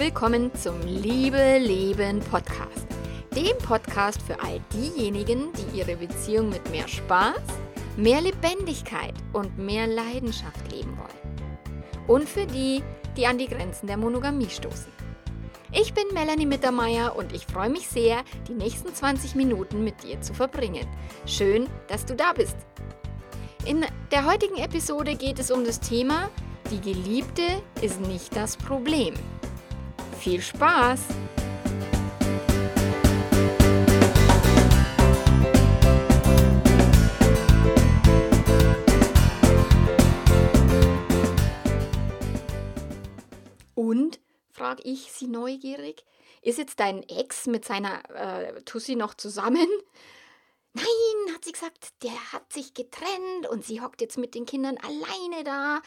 willkommen zum Liebe Leben Podcast. Dem Podcast für all diejenigen, die ihre Beziehung mit mehr Spaß, mehr Lebendigkeit und mehr Leidenschaft leben wollen. Und für die, die an die Grenzen der Monogamie stoßen. Ich bin Melanie Mittermeier und ich freue mich sehr, die nächsten 20 Minuten mit dir zu verbringen. Schön, dass du da bist. In der heutigen Episode geht es um das Thema, die Geliebte ist nicht das Problem. Viel Spaß! Und, frage ich sie neugierig, ist jetzt dein Ex mit seiner äh, Tussi noch zusammen? Nein, hat sie gesagt, der hat sich getrennt und sie hockt jetzt mit den Kindern alleine da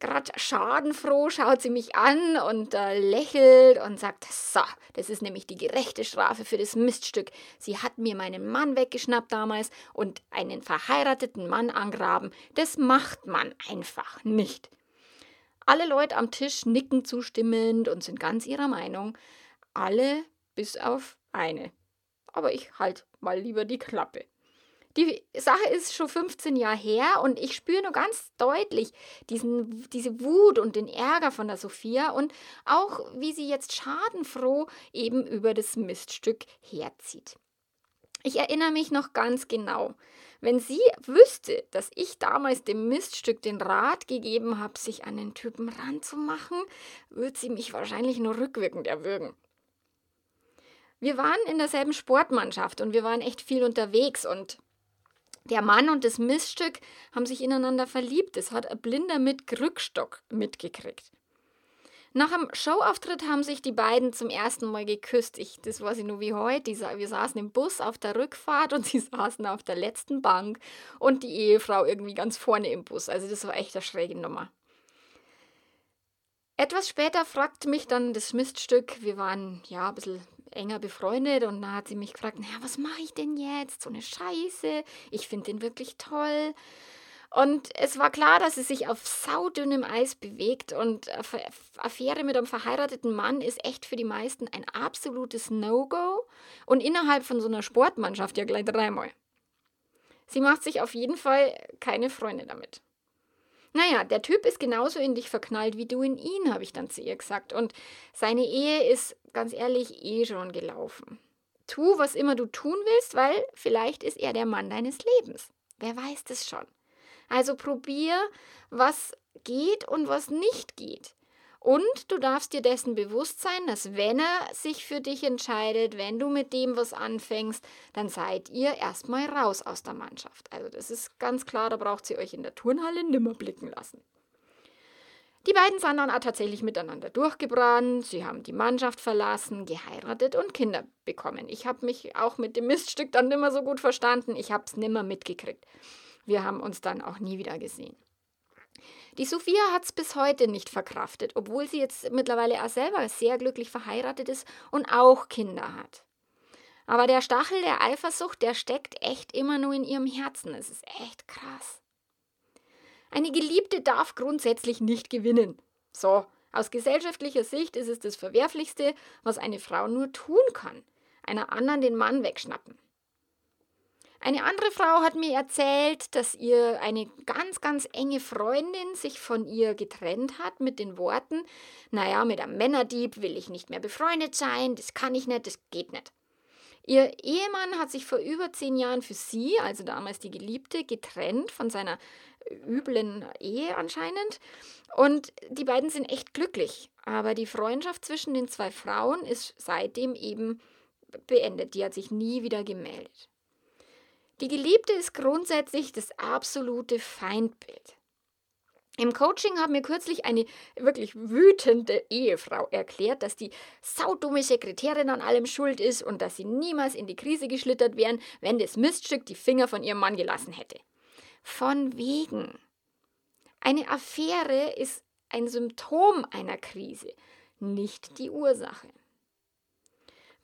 gerade schadenfroh schaut sie mich an und äh, lächelt und sagt, so, das ist nämlich die gerechte Strafe für das Miststück. Sie hat mir meinen Mann weggeschnappt damals und einen verheirateten Mann angraben. Das macht man einfach nicht. Alle Leute am Tisch nicken zustimmend und sind ganz ihrer Meinung. Alle bis auf eine. Aber ich halt mal lieber die Klappe. Die Sache ist schon 15 Jahre her und ich spüre nur ganz deutlich diesen, diese Wut und den Ärger von der Sophia und auch, wie sie jetzt schadenfroh eben über das Miststück herzieht. Ich erinnere mich noch ganz genau. Wenn sie wüsste, dass ich damals dem Miststück den Rat gegeben habe, sich an den Typen ranzumachen, würde sie mich wahrscheinlich nur rückwirkend erwürgen. Wir waren in derselben Sportmannschaft und wir waren echt viel unterwegs und der Mann und das Missstück haben sich ineinander verliebt. Das hat ein Blinder mit Krückstock mitgekriegt. Nach dem Showauftritt haben sich die beiden zum ersten Mal geküsst. Ich, das weiß ich nur wie heute. wir saßen im Bus auf der Rückfahrt und sie saßen auf der letzten Bank und die Ehefrau irgendwie ganz vorne im Bus. Also das war echt eine schräge Nummer. Etwas später fragte mich dann das Miststück, wir waren ja ein bisschen enger befreundet und da hat sie mich gefragt, naja, was mache ich denn jetzt? So eine Scheiße, ich finde den wirklich toll. Und es war klar, dass sie sich auf saudünnem Eis bewegt und Affäre mit einem verheirateten Mann ist echt für die meisten ein absolutes No-Go und innerhalb von so einer Sportmannschaft ja gleich dreimal. Sie macht sich auf jeden Fall keine Freunde damit. Naja, der Typ ist genauso in dich verknallt wie du in ihn, habe ich dann zu ihr gesagt. Und seine Ehe ist, ganz ehrlich, eh schon gelaufen. Tu, was immer du tun willst, weil vielleicht ist er der Mann deines Lebens. Wer weiß das schon. Also probier, was geht und was nicht geht. Und du darfst dir dessen bewusst sein, dass wenn er sich für dich entscheidet, wenn du mit dem was anfängst, dann seid ihr erstmal raus aus der Mannschaft. Also das ist ganz klar, da braucht sie euch in der Turnhalle nimmer blicken lassen. Die beiden sind dann auch tatsächlich miteinander durchgebrannt, sie haben die Mannschaft verlassen, geheiratet und Kinder bekommen. Ich habe mich auch mit dem Miststück dann nimmer so gut verstanden, ich habe es nimmer mitgekriegt. Wir haben uns dann auch nie wieder gesehen. Die Sophia hat es bis heute nicht verkraftet, obwohl sie jetzt mittlerweile auch selber sehr glücklich verheiratet ist und auch Kinder hat. Aber der Stachel der Eifersucht, der steckt echt immer nur in ihrem Herzen. Es ist echt krass. Eine Geliebte darf grundsätzlich nicht gewinnen. So, aus gesellschaftlicher Sicht ist es das Verwerflichste, was eine Frau nur tun kann. Einer anderen den Mann wegschnappen. Eine andere Frau hat mir erzählt, dass ihr eine ganz, ganz enge Freundin sich von ihr getrennt hat mit den Worten, naja, mit einem Männerdieb will ich nicht mehr befreundet sein, das kann ich nicht, das geht nicht. Ihr Ehemann hat sich vor über zehn Jahren für sie, also damals die Geliebte, getrennt von seiner üblen Ehe anscheinend. Und die beiden sind echt glücklich. Aber die Freundschaft zwischen den zwei Frauen ist seitdem eben beendet. Die hat sich nie wieder gemeldet. Die Geliebte ist grundsätzlich das absolute Feindbild. Im Coaching hat mir kürzlich eine wirklich wütende Ehefrau erklärt, dass die saudumme Sekretärin an allem schuld ist und dass sie niemals in die Krise geschlittert wären, wenn das Miststück die Finger von ihrem Mann gelassen hätte. Von wegen. Eine Affäre ist ein Symptom einer Krise, nicht die Ursache.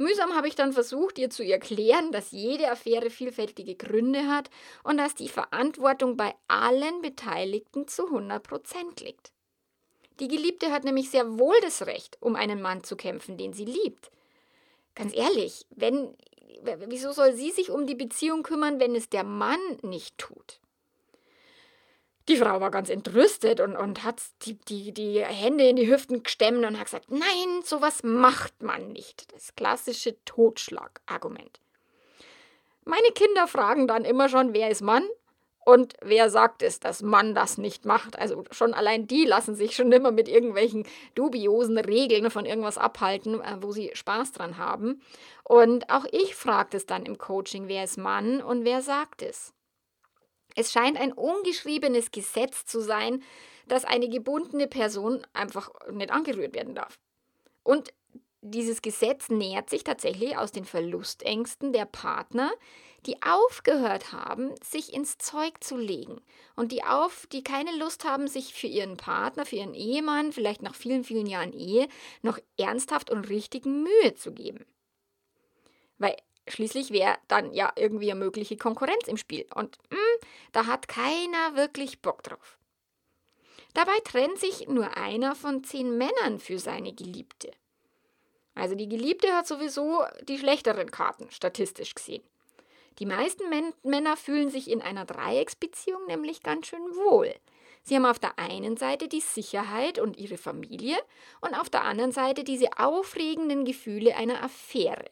Mühsam habe ich dann versucht, ihr zu erklären, dass jede Affäre vielfältige Gründe hat und dass die Verantwortung bei allen Beteiligten zu 100 Prozent liegt. Die Geliebte hat nämlich sehr wohl das Recht, um einen Mann zu kämpfen, den sie liebt. Ganz ehrlich, wenn, wieso soll sie sich um die Beziehung kümmern, wenn es der Mann nicht tut? Die Frau war ganz entrüstet und, und hat die, die, die Hände in die Hüften gestemmt und hat gesagt, nein, sowas macht man nicht. Das klassische Totschlagargument. Meine Kinder fragen dann immer schon, wer ist Mann und wer sagt es, dass Mann das nicht macht. Also schon allein die lassen sich schon immer mit irgendwelchen dubiosen Regeln von irgendwas abhalten, äh, wo sie Spaß dran haben. Und auch ich frage es dann im Coaching, wer ist Mann und wer sagt es. Es scheint ein ungeschriebenes Gesetz zu sein, dass eine gebundene Person einfach nicht angerührt werden darf. Und dieses Gesetz nähert sich tatsächlich aus den Verlustängsten der Partner, die aufgehört haben, sich ins Zeug zu legen und die auf, die keine Lust haben, sich für ihren Partner, für ihren Ehemann, vielleicht nach vielen, vielen Jahren Ehe, noch ernsthaft und richtig Mühe zu geben. Weil Schließlich wäre dann ja irgendwie eine mögliche Konkurrenz im Spiel. Und mh, hm, da hat keiner wirklich Bock drauf. Dabei trennt sich nur einer von zehn Männern für seine Geliebte. Also die Geliebte hat sowieso die schlechteren Karten, statistisch gesehen. Die meisten Män Männer fühlen sich in einer Dreiecksbeziehung nämlich ganz schön wohl. Sie haben auf der einen Seite die Sicherheit und ihre Familie und auf der anderen Seite diese aufregenden Gefühle einer Affäre.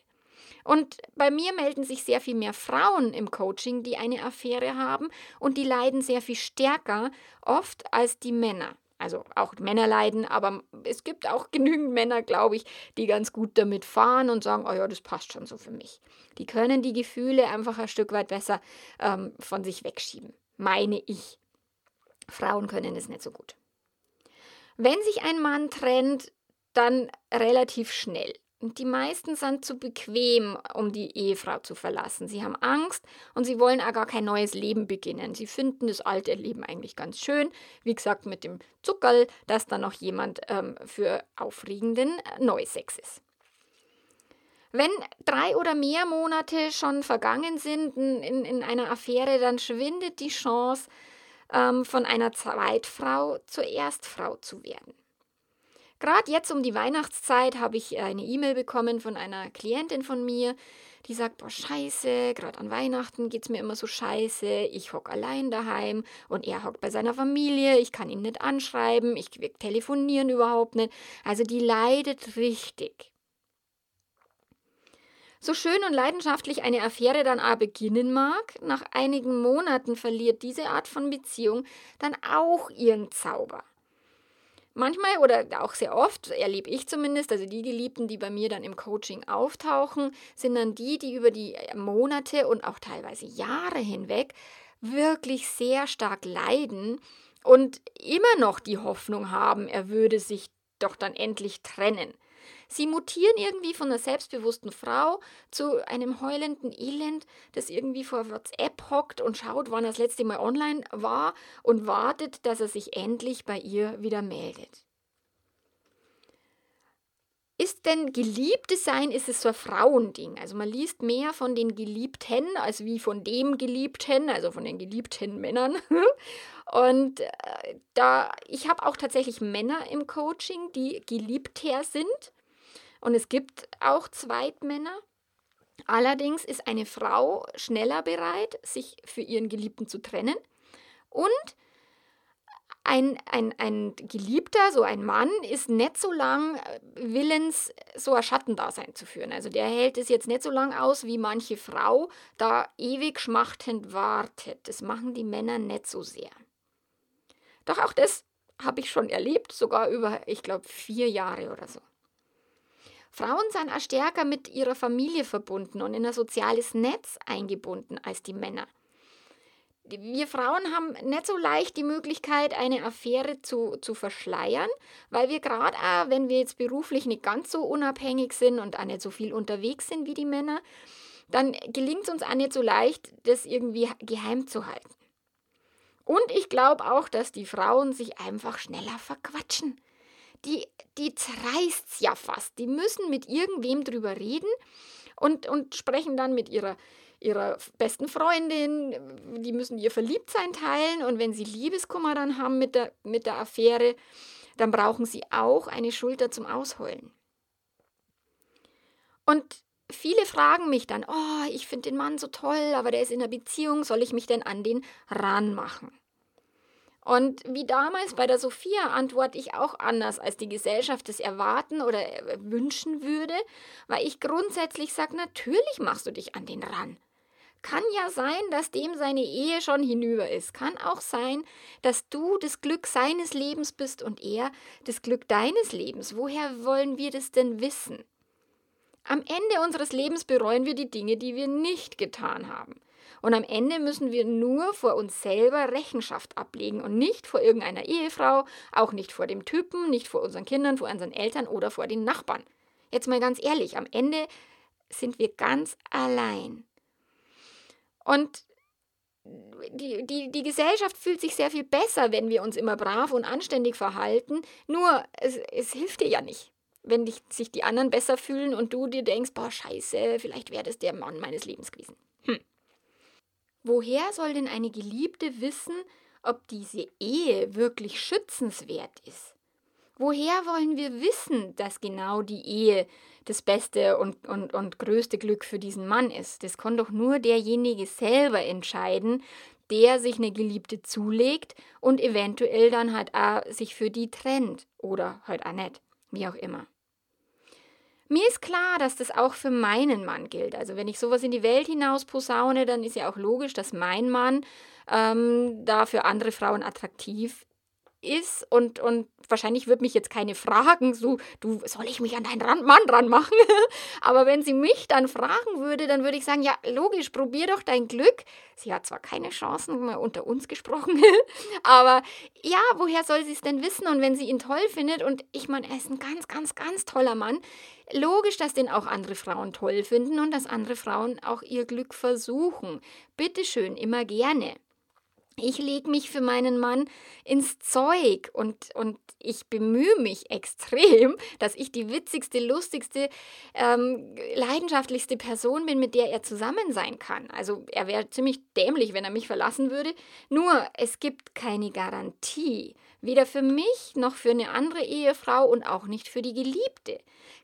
Und bei mir melden sich sehr viel mehr Frauen im Coaching, die eine Affäre haben und die leiden sehr viel stärker oft als die Männer. Also auch Männer leiden, aber es gibt auch genügend Männer, glaube ich, die ganz gut damit fahren und sagen, oh ja, das passt schon so für mich. Die können die Gefühle einfach ein Stück weit besser ähm, von sich wegschieben, meine ich. Frauen können es nicht so gut. Wenn sich ein Mann trennt, dann relativ schnell. Die meisten sind zu bequem, um die Ehefrau zu verlassen. Sie haben Angst und sie wollen auch gar kein neues Leben beginnen. Sie finden das alte Leben eigentlich ganz schön. Wie gesagt, mit dem Zuckerl, dass da noch jemand ähm, für aufregenden äh, Neusex ist. Wenn drei oder mehr Monate schon vergangen sind in, in einer Affäre, dann schwindet die Chance, ähm, von einer Zweitfrau zur Erstfrau zu werden. Gerade jetzt um die Weihnachtszeit habe ich eine E-Mail bekommen von einer Klientin von mir, die sagt, boah, scheiße, gerade an Weihnachten geht es mir immer so scheiße, ich hocke allein daheim und er hockt bei seiner Familie, ich kann ihn nicht anschreiben, ich telefonieren überhaupt nicht. Also die leidet richtig. So schön und leidenschaftlich eine Affäre dann auch beginnen mag, nach einigen Monaten verliert diese Art von Beziehung dann auch ihren Zauber. Manchmal oder auch sehr oft, erlebe ich zumindest, also die Geliebten, die bei mir dann im Coaching auftauchen, sind dann die, die über die Monate und auch teilweise Jahre hinweg wirklich sehr stark leiden und immer noch die Hoffnung haben, er würde sich doch dann endlich trennen. Sie mutieren irgendwie von einer selbstbewussten Frau zu einem heulenden Elend, das irgendwie vor WhatsApp hockt und schaut, wann er das letzte Mal online war und wartet, dass er sich endlich bei ihr wieder meldet. Ist denn Geliebte sein, ist es so ein Frauending? Also man liest mehr von den Geliebten als wie von dem Geliebten, also von den geliebten Männern. Und äh, da, ich habe auch tatsächlich Männer im Coaching, die geliebter sind. Und es gibt auch Zweitmänner. Allerdings ist eine Frau schneller bereit, sich für ihren Geliebten zu trennen. Und ein, ein, ein Geliebter, so ein Mann, ist nicht so lang äh, willens, so ein Schattendasein zu führen. Also der hält es jetzt nicht so lang aus, wie manche Frau da ewig schmachtend wartet. Das machen die Männer nicht so sehr. Doch auch das habe ich schon erlebt, sogar über, ich glaube, vier Jahre oder so. Frauen sind auch stärker mit ihrer Familie verbunden und in ein soziales Netz eingebunden als die Männer. Wir Frauen haben nicht so leicht die Möglichkeit, eine Affäre zu, zu verschleiern, weil wir gerade auch, wenn wir jetzt beruflich nicht ganz so unabhängig sind und auch nicht so viel unterwegs sind wie die Männer, dann gelingt es uns auch nicht so leicht, das irgendwie geheim zu halten. Und ich glaube auch, dass die Frauen sich einfach schneller verquatschen die, die zerreißt es ja fast. Die müssen mit irgendwem drüber reden und, und sprechen dann mit ihrer, ihrer besten Freundin. Die müssen ihr Verliebtsein teilen und wenn sie Liebeskummer dann haben mit der, mit der Affäre, dann brauchen sie auch eine Schulter zum Ausheulen. Und viele fragen mich dann, oh, ich finde den Mann so toll, aber der ist in einer Beziehung, soll ich mich denn an den ranmachen? Und wie damals bei der Sophia antworte ich auch anders, als die Gesellschaft es erwarten oder wünschen würde, weil ich grundsätzlich sage, natürlich machst du dich an den ran. Kann ja sein, dass dem seine Ehe schon hinüber ist. Kann auch sein, dass du das Glück seines Lebens bist und er das Glück deines Lebens. Woher wollen wir das denn wissen? Am Ende unseres Lebens bereuen wir die Dinge, die wir nicht getan haben. Und am Ende müssen wir nur vor uns selber Rechenschaft ablegen und nicht vor irgendeiner Ehefrau, auch nicht vor dem Typen, nicht vor unseren Kindern, vor unseren Eltern oder vor den Nachbarn. Jetzt mal ganz ehrlich, am Ende sind wir ganz allein. Und die, die, die Gesellschaft fühlt sich sehr viel besser, wenn wir uns immer brav und anständig verhalten. Nur, es, es hilft dir ja nicht. Wenn dich, sich die anderen besser fühlen und du dir denkst, boah, scheiße, vielleicht wäre das der Mann meines Lebens gewesen. Hm. Woher soll denn eine Geliebte wissen, ob diese Ehe wirklich schützenswert ist? Woher wollen wir wissen, dass genau die Ehe das beste und, und, und größte Glück für diesen Mann ist? Das kann doch nur derjenige selber entscheiden, der sich eine Geliebte zulegt und eventuell dann halt auch sich für die trennt oder halt auch nicht, wie auch immer. Mir ist klar, dass das auch für meinen Mann gilt. Also wenn ich sowas in die Welt hinaus posaune, dann ist ja auch logisch, dass mein Mann ähm, da für andere Frauen attraktiv ist und, und wahrscheinlich wird mich jetzt keine fragen, so, du, soll ich mich an deinen Mann dran machen? Aber wenn sie mich dann fragen würde, dann würde ich sagen, ja, logisch, probier doch dein Glück. Sie hat zwar keine Chancen, mal unter uns gesprochen, aber ja, woher soll sie es denn wissen? Und wenn sie ihn toll findet, und ich meine, er ist ein ganz, ganz, ganz toller Mann, logisch, dass den auch andere Frauen toll finden und dass andere Frauen auch ihr Glück versuchen. Bitteschön, immer gerne. Ich lege mich für meinen Mann ins Zeug und, und ich bemühe mich extrem, dass ich die witzigste, lustigste, ähm, leidenschaftlichste Person bin, mit der er zusammen sein kann. Also er wäre ziemlich dämlich, wenn er mich verlassen würde. Nur es gibt keine Garantie, weder für mich noch für eine andere Ehefrau und auch nicht für die Geliebte.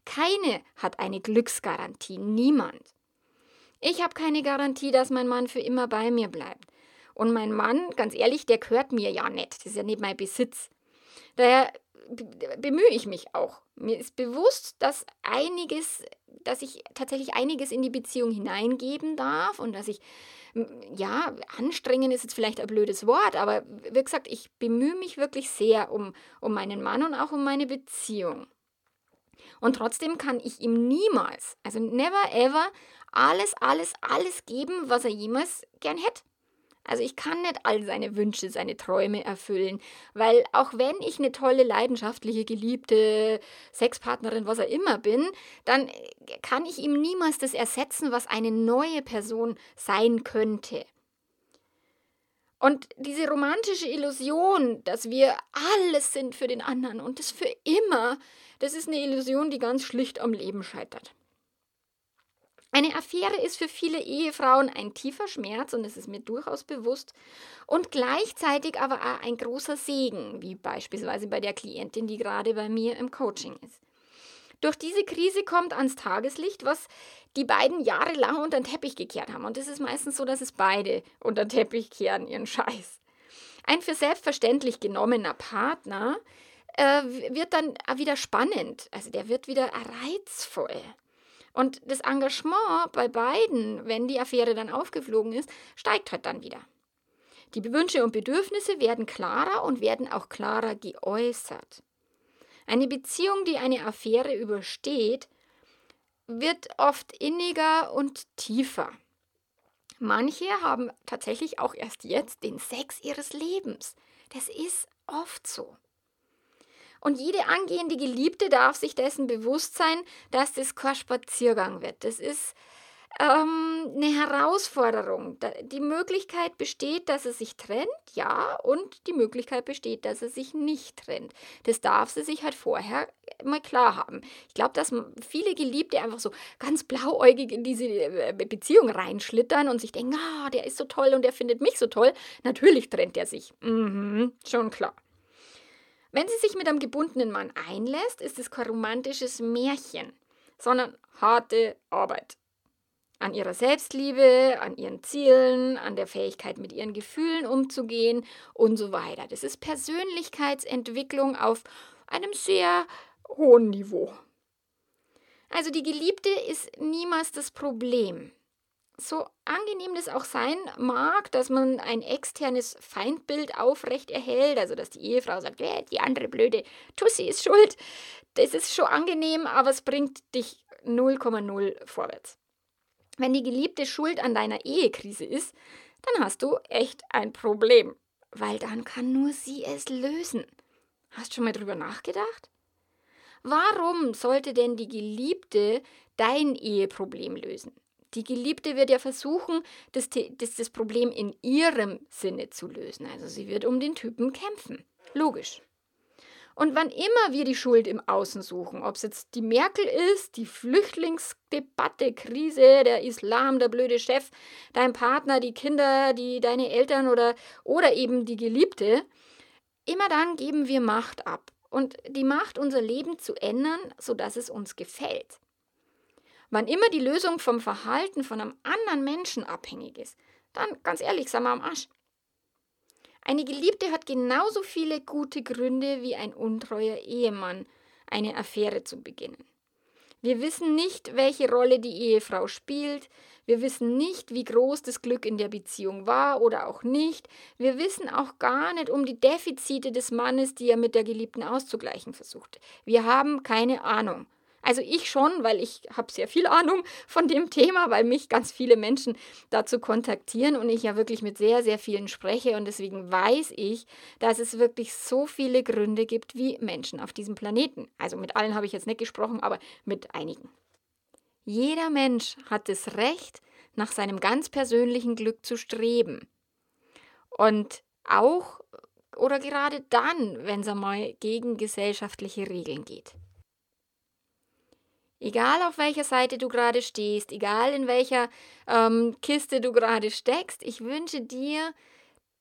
Keine hat eine Glücksgarantie, niemand. Ich habe keine Garantie, dass mein Mann für immer bei mir bleibt. Und mein Mann, ganz ehrlich, der gehört mir ja nicht. Das ist ja nicht mein Besitz. Daher bemühe ich mich auch. Mir ist bewusst, dass einiges, dass ich tatsächlich einiges in die Beziehung hineingeben darf und dass ich, ja, anstrengen ist jetzt vielleicht ein blödes Wort, aber wie gesagt, ich bemühe mich wirklich sehr um, um meinen Mann und auch um meine Beziehung. Und trotzdem kann ich ihm niemals, also never ever, alles, alles, alles geben, was er jemals gern hätte. Also ich kann nicht all seine Wünsche, seine Träume erfüllen, weil auch wenn ich eine tolle, leidenschaftliche, geliebte Sexpartnerin, was er immer bin, dann kann ich ihm niemals das ersetzen, was eine neue Person sein könnte. Und diese romantische Illusion, dass wir alles sind für den anderen und das für immer, das ist eine Illusion, die ganz schlicht am Leben scheitert. Eine Affäre ist für viele Ehefrauen ein tiefer Schmerz und es ist mir durchaus bewusst und gleichzeitig aber auch ein großer Segen, wie beispielsweise bei der Klientin, die gerade bei mir im Coaching ist. Durch diese Krise kommt ans Tageslicht, was die beiden jahrelang unter den Teppich gekehrt haben. Und es ist meistens so, dass es beide unter den Teppich kehren, ihren Scheiß. Ein für selbstverständlich genommener Partner äh, wird dann wieder spannend. Also der wird wieder reizvoll. Und das Engagement bei beiden, wenn die Affäre dann aufgeflogen ist, steigt halt dann wieder. Die Wünsche und Bedürfnisse werden klarer und werden auch klarer geäußert. Eine Beziehung, die eine Affäre übersteht, wird oft inniger und tiefer. Manche haben tatsächlich auch erst jetzt den Sex ihres Lebens. Das ist oft so. Und jede angehende Geliebte darf sich dessen bewusst sein, dass das kein Spaziergang wird. Das ist ähm, eine Herausforderung. Die Möglichkeit besteht, dass er sich trennt, ja, und die Möglichkeit besteht, dass er sich nicht trennt. Das darf sie sich halt vorher mal klar haben. Ich glaube, dass viele Geliebte einfach so ganz blauäugig in diese äh, Beziehung reinschlittern und sich denken, ah, der ist so toll und der findet mich so toll. Natürlich trennt er sich. Mhm, schon klar. Wenn sie sich mit einem gebundenen Mann einlässt, ist es kein romantisches Märchen, sondern harte Arbeit. An ihrer Selbstliebe, an ihren Zielen, an der Fähigkeit, mit ihren Gefühlen umzugehen und so weiter. Das ist Persönlichkeitsentwicklung auf einem sehr hohen Niveau. Also die Geliebte ist niemals das Problem. So angenehm das auch sein mag, dass man ein externes Feindbild aufrecht erhält, also dass die Ehefrau sagt, äh, die andere blöde Tussi ist schuld, das ist schon angenehm, aber es bringt dich 0,0 vorwärts. Wenn die Geliebte schuld an deiner Ehekrise ist, dann hast du echt ein Problem, weil dann kann nur sie es lösen. Hast schon mal drüber nachgedacht? Warum sollte denn die Geliebte dein Eheproblem lösen? Die Geliebte wird ja versuchen, das, das, das Problem in ihrem Sinne zu lösen. Also sie wird um den Typen kämpfen. Logisch. Und wann immer wir die Schuld im Außen suchen, ob es jetzt die Merkel ist, die Flüchtlingsdebatte, Krise, der Islam, der blöde Chef, dein Partner, die Kinder, die deine Eltern oder, oder eben die Geliebte, immer dann geben wir Macht ab. Und die Macht, unser Leben zu ändern, sodass es uns gefällt. Wann immer die Lösung vom Verhalten von einem anderen Menschen abhängig ist, dann ganz ehrlich, sind wir am Arsch. Eine Geliebte hat genauso viele gute Gründe wie ein untreuer Ehemann, eine Affäre zu beginnen. Wir wissen nicht, welche Rolle die Ehefrau spielt, wir wissen nicht, wie groß das Glück in der Beziehung war oder auch nicht, wir wissen auch gar nicht um die Defizite des Mannes, die er mit der Geliebten auszugleichen versuchte. Wir haben keine Ahnung. Also ich schon, weil ich habe sehr viel Ahnung von dem Thema, weil mich ganz viele Menschen dazu kontaktieren und ich ja wirklich mit sehr, sehr vielen spreche und deswegen weiß ich, dass es wirklich so viele Gründe gibt wie Menschen auf diesem Planeten. Also mit allen habe ich jetzt nicht gesprochen, aber mit einigen. Jeder Mensch hat das Recht, nach seinem ganz persönlichen Glück zu streben. Und auch oder gerade dann, wenn es einmal gegen gesellschaftliche Regeln geht. Egal auf welcher Seite du gerade stehst, egal in welcher ähm, Kiste du gerade steckst, ich wünsche dir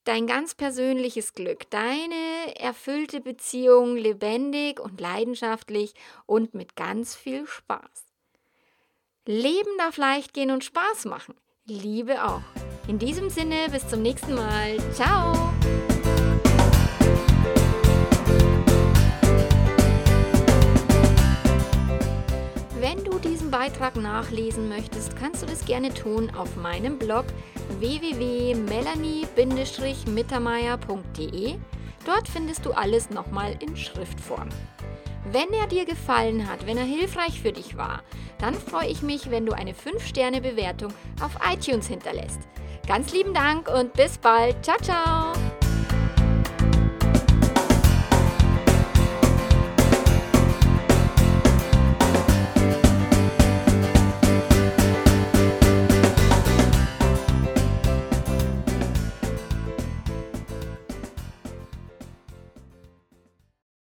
dein ganz persönliches Glück, deine erfüllte Beziehung lebendig und leidenschaftlich und mit ganz viel Spaß. Leben darf leicht gehen und Spaß machen. Liebe auch. In diesem Sinne, bis zum nächsten Mal. Ciao! Beitrag nachlesen möchtest, kannst du das gerne tun auf meinem Blog www.melanie-mittermeier.de. Dort findest du alles nochmal in Schriftform. Wenn er dir gefallen hat, wenn er hilfreich für dich war, dann freue ich mich, wenn du eine 5-Sterne-Bewertung auf iTunes hinterlässt. Ganz lieben Dank und bis bald. Ciao, ciao!